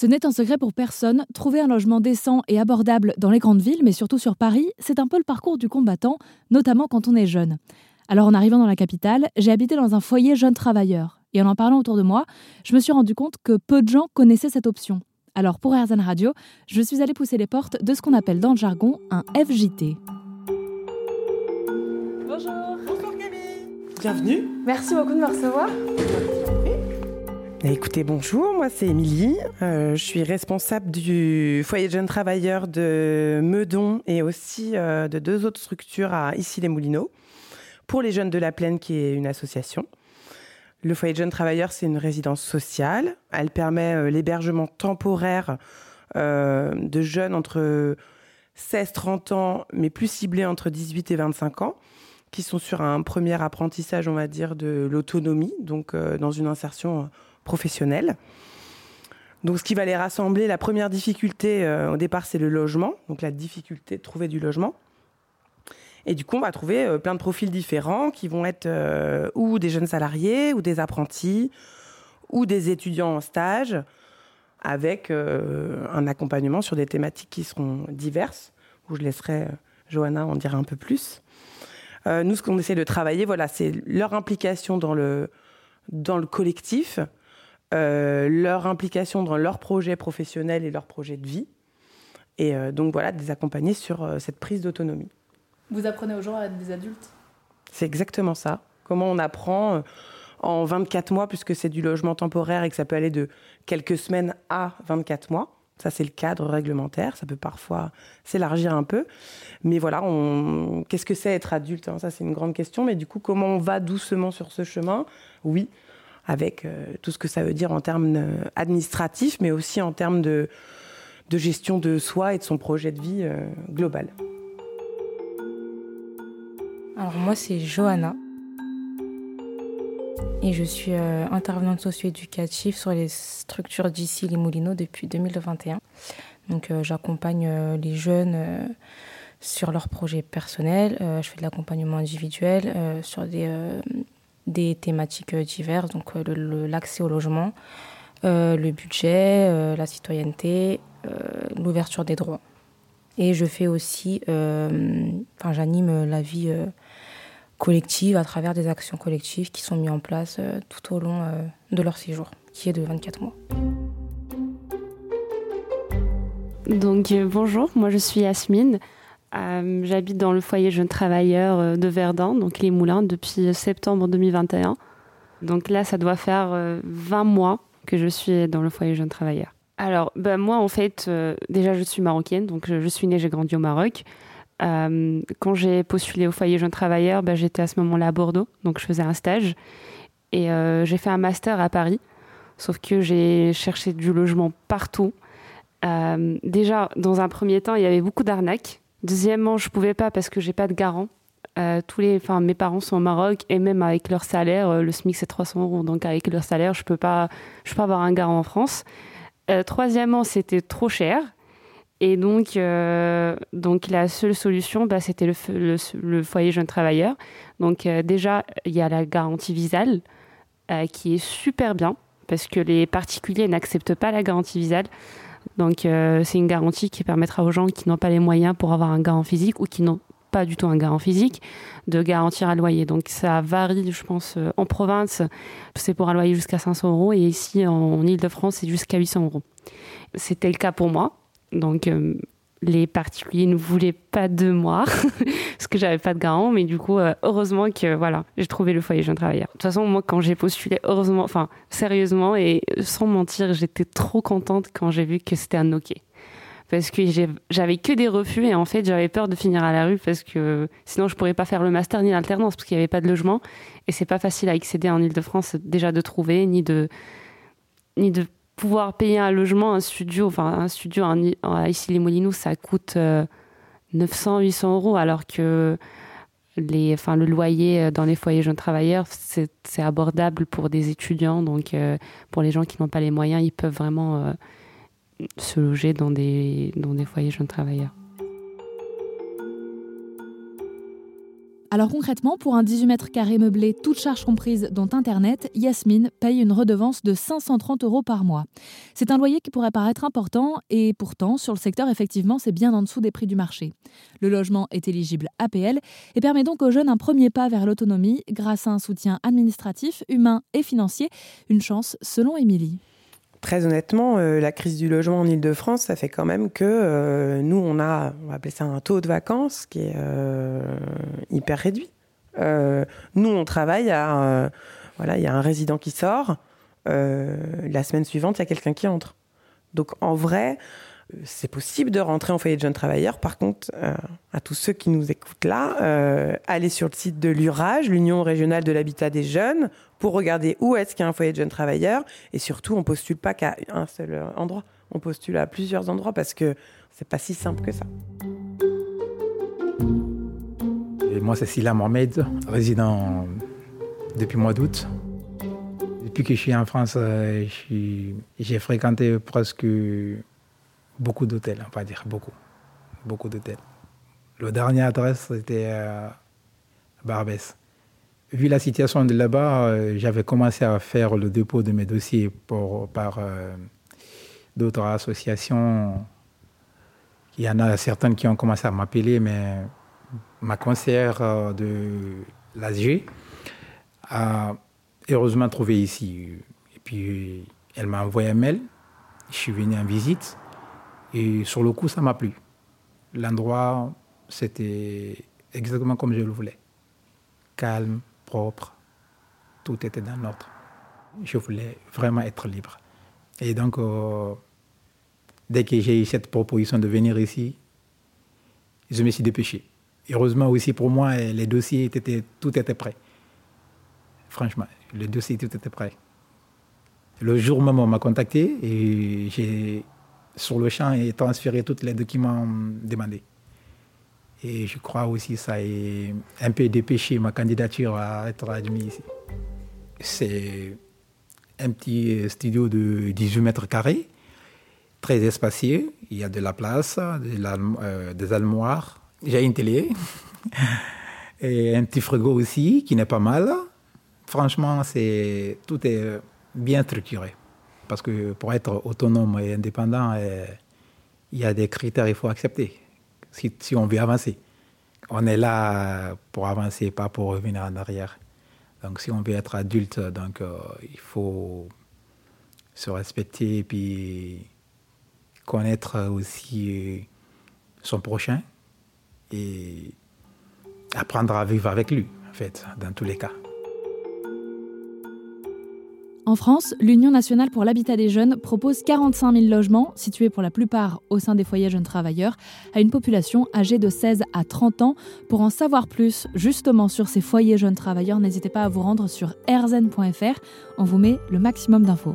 Ce n'est un secret pour personne, trouver un logement décent et abordable dans les grandes villes, mais surtout sur Paris, c'est un peu le parcours du combattant, notamment quand on est jeune. Alors en arrivant dans la capitale, j'ai habité dans un foyer jeune travailleur. Et en en parlant autour de moi, je me suis rendu compte que peu de gens connaissaient cette option. Alors pour Airzan Radio, je suis allée pousser les portes de ce qu'on appelle dans le jargon un FJT. Bonjour. Bonjour Camille. Bienvenue. Merci beaucoup de me recevoir. Eh, écoutez, bonjour, moi c'est Émilie. Euh, je suis responsable du foyer de jeunes travailleurs de Meudon et aussi euh, de deux autres structures à Issy-les-Moulineaux pour les jeunes de la Plaine qui est une association. Le foyer de jeunes travailleurs, c'est une résidence sociale. Elle permet euh, l'hébergement temporaire de jeunes entre 16-30 ans, mais plus ciblés entre 18 et 25 ans, qui sont sur un premier apprentissage, on va dire, de l'autonomie, donc dans une insertion professionnels. Donc, ce qui va les rassembler, la première difficulté euh, au départ, c'est le logement. Donc, la difficulté de trouver du logement. Et du coup, on va trouver euh, plein de profils différents qui vont être euh, ou des jeunes salariés, ou des apprentis, ou des étudiants en stage, avec un accompagnement sur des thématiques qui seront diverses, où je laisserai Johanna en dire un peu plus. nous, ce qu'on essaie de travailler, voilà, c'est leur implication dans le, dans le collectif, euh, leur implication dans leur projet professionnel et leur projet de vie. Et euh, donc voilà, de les accompagner sur euh, cette prise d'autonomie. Vous apprenez aux gens à être des adultes? C'est exactement ça. Comment on apprend en 24 mois, puisque c'est du logement temporaire et que ça peut aller de quelques semaines à 24 mois. Ça, c'est le cadre réglementaire. Ça peut parfois s'élargir un peu. Mais voilà, on... qu'est-ce que c'est être adulte hein? Ça, c'est une grande question. Mais du coup, comment on va doucement sur ce chemin? Oui, avec euh, tout ce que ça veut dire en termes euh, administratifs, mais aussi en termes de, gestion de soi et de son projet de vie euh, global. Alors moi c'est Johanna et je suis intervenante socio-éducative sur les structures d'ici les Moulineaux depuis 2021. Donc j'accompagne les jeunes sur leurs projets personnels, je fais de l'accompagnement individuel sur des des thématiques euh, diverses, donc euh, l'accès au logement, euh, le budget, la citoyenneté, l'ouverture des droits. Et je fais aussi, enfin, j'anime la vie collective à travers des actions collectives qui sont mises en place tout au long de leur séjour, qui est de 24 mois. Donc bonjour, moi je suis Yasmine. Euh, j'habite dans le foyer jeune travailleur euh, de Verdun, donc les Moulins, depuis septembre 2021. Donc là, ça doit faire 20 euh, mois que je suis dans le foyer jeune travailleur. Alors, ben moi, en fait, déjà, je suis marocaine, donc je, suis née, j'ai grandi au Maroc. quand j'ai postulé au foyer jeune travailleur, ben, j'étais à ce moment-là à Bordeaux, donc je faisais un stage. Et j'ai fait un master à Paris, sauf que j'ai cherché du logement partout. déjà, dans un premier temps, il y avait beaucoup d'arnaques Deuxièmement, je pouvais pas parce que j'ai pas de garant. Euh, tous les, enfin, mes parents sont au Maroc et même avec leur salaire, euh, le SMIC c'est 300 euros, donc avec leur salaire, je peux pas, je peux pas avoir un garant en France. Euh, troisièmement, c'était trop cher. Et donc, donc la seule solution, bah, c'était le, le, foyer jeune travailleur. Donc déjà, il y a la garantie visale qui est super bien parce que les particuliers n'acceptent pas la garantie visale. Donc euh, c'est une garantie qui permettra aux gens qui n'ont pas les moyens pour avoir un garant physique ou qui n'ont pas du tout un garant physique de garantir un loyer. Donc ça varie, je pense, euh, en province, c'est pour un loyer jusqu'à 500 euros et ici en, Ile-de-France, c'est jusqu'à 800 euros. C'était le cas pour moi. Donc euh, les particuliers ne voulaient pas de moi parce que j'avais pas de garant mais du coup euh, heureusement que voilà j'ai trouvé le foyer jeune travailleur de toute façon moi quand j'ai postulé heureusement enfin sérieusement et sans mentir j'étais trop contente quand j'ai vu que c'était un ok. Parce que j'avais que des refus et en fait j'avais peur de finir à la rue parce que sinon je pourrais pas faire le master ni l'alternance parce qu'il y avait pas de logement. Et c'est pas facile à accéder en Ile-de-France déjà de trouver ni de ni de pouvoir payer un logement, un studio, enfin un studio à ici les Moulineaux, ça coûte 900, euh, 800 euros, alors que les, enfin, le loyer euh, dans les foyers jeunes travailleurs, c'est abordable pour des étudiants. Donc, euh, pour les gens qui n'ont pas les moyens, ils peuvent vraiment se loger dans des, dans des foyers jeunes travailleurs. Alors concrètement, pour un 18 mètres carrés meublé, toutes charges comprises, dont Internet, Yasmine paye une redevance de 530 euros par mois. C'est un loyer qui pourrait paraître important et pourtant, sur le secteur, effectivement, c'est bien en dessous des prix du marché. Le logement est éligible APL et permet donc aux jeunes un premier pas vers l'autonomie grâce à un soutien administratif, humain et financier. Une chance, selon Émilie. Très honnêtement, euh, la crise du logement en Ile-de-France, ça fait quand même que euh, nous, on a, on va appeler ça un taux de vacances qui est euh, hyper réduit. nous, on travaille à, voilà, il y a un résident qui sort, la semaine suivante, il y a quelqu'un qui entre. Donc, en vrai, c'est possible de rentrer en foyer de jeunes travailleurs. Par contre, à tous ceux qui nous écoutent là, allez sur le site de l'URAGE, l'Union régionale de l'habitat des jeunes, pour regarder où est-ce qu'il y a un foyer de jeunes travailleurs. Et surtout, on postule pas qu'à un seul endroit. On postule à plusieurs endroits parce que c'est pas si simple que ça. Moi, c'est Silla Mohamed, résident depuis mois d'août. Depuis que je suis en France, euh, j'ai fréquenté presque beaucoup d'hôtels, on va dire, beaucoup. Beaucoup d'hôtels. Le dernier adresse, c'était euh, Barbès. Vu la situation de là-bas, euh, j'avais commencé à faire le dépôt de mes dossiers par euh, d'autres associations. Il y en a certaines qui ont commencé à m'appeler, mais ma conseillère de l'ASG a heureusement trouvé ici. Et puis, elle m'a envoyé un mail. Je suis venu en visite. Et sur le coup, ça m'a plu. L'endroit, c'était exactement comme je le voulais. Calme, propre, tout était dans l'ordre. Je voulais vraiment être libre. Et donc, euh, dès que j'ai eu cette proposition de venir ici, je me suis dépêché. Heureusement aussi pour moi, les dossiers étaient, tout était prêt. Franchement, le dossier tout était prêt. Le jour même, on m'a contacté et j'ai sur le champ et transférer tous les documents demandés. Et je crois aussi que ça a un peu dépêché ma candidature à être admis ici. C'est un petit studio de 18 mètres carrés, très espacieux. Il y a de la place, euh, des armoires. J'ai une télé et un petit frigo aussi qui n'est pas mal. Franchement, c'est tout est bien structuré. Parce que pour être autonome et indépendant, euh, il y a des critères qu'il faut accepter si, on veut avancer. On est là pour avancer, pas pour revenir en arrière. Donc si on veut être adulte, donc, euh, il faut se respecter et puis connaître aussi son prochain et apprendre à vivre avec lui, en fait, dans tous les cas. En France, l'Union nationale pour l'habitat des jeunes propose 45 000 logements, situés pour la plupart au sein des foyers jeunes travailleurs, à une population âgée de 16 à 30 ans. Pour en savoir plus justement sur ces foyers jeunes travailleurs, n'hésitez pas à vous rendre sur rzen.fr. On vous met le maximum d'infos.